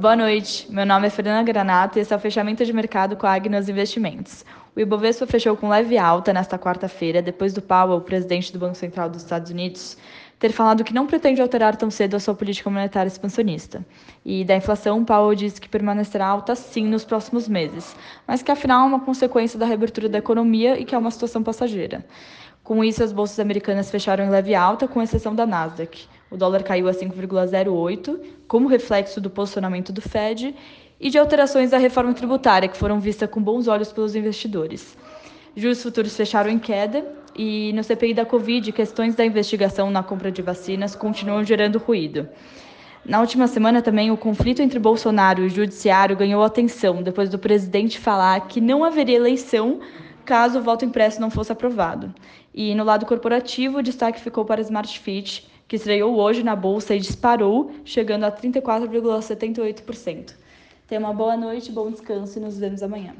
Boa noite, meu nome é Fernanda Granato e esse é o fechamento de mercado com a Agnos Investimentos. O Ibovespa fechou com leve alta nesta quarta-feira, depois do Powell, presidente do Banco Central dos Estados Unidos, ter falado que não pretende alterar tão cedo a sua política monetária expansionista. E da inflação, Powell disse que permanecerá alta sim nos próximos meses, mas que afinal é uma consequência da reabertura da economia e que é uma situação passageira. Com isso, as bolsas americanas fecharam em leve alta, com exceção da Nasdaq. O dólar caiu a 5,08, como reflexo do posicionamento do Fed e de alterações da reforma tributária, que foram vistas com bons olhos pelos investidores. Juros futuros fecharam em queda e no CPI da Covid, questões da investigação na compra de vacinas continuam gerando ruído. Na última semana também, o conflito entre Bolsonaro e o judiciário ganhou atenção depois do presidente falar que não haveria eleição caso o voto impresso não fosse aprovado. E no lado corporativo, o destaque ficou para a Smart Fit, que estreou hoje na bolsa e disparou, chegando a 34,78%. Tenha uma boa noite, bom descanso e nos vemos amanhã.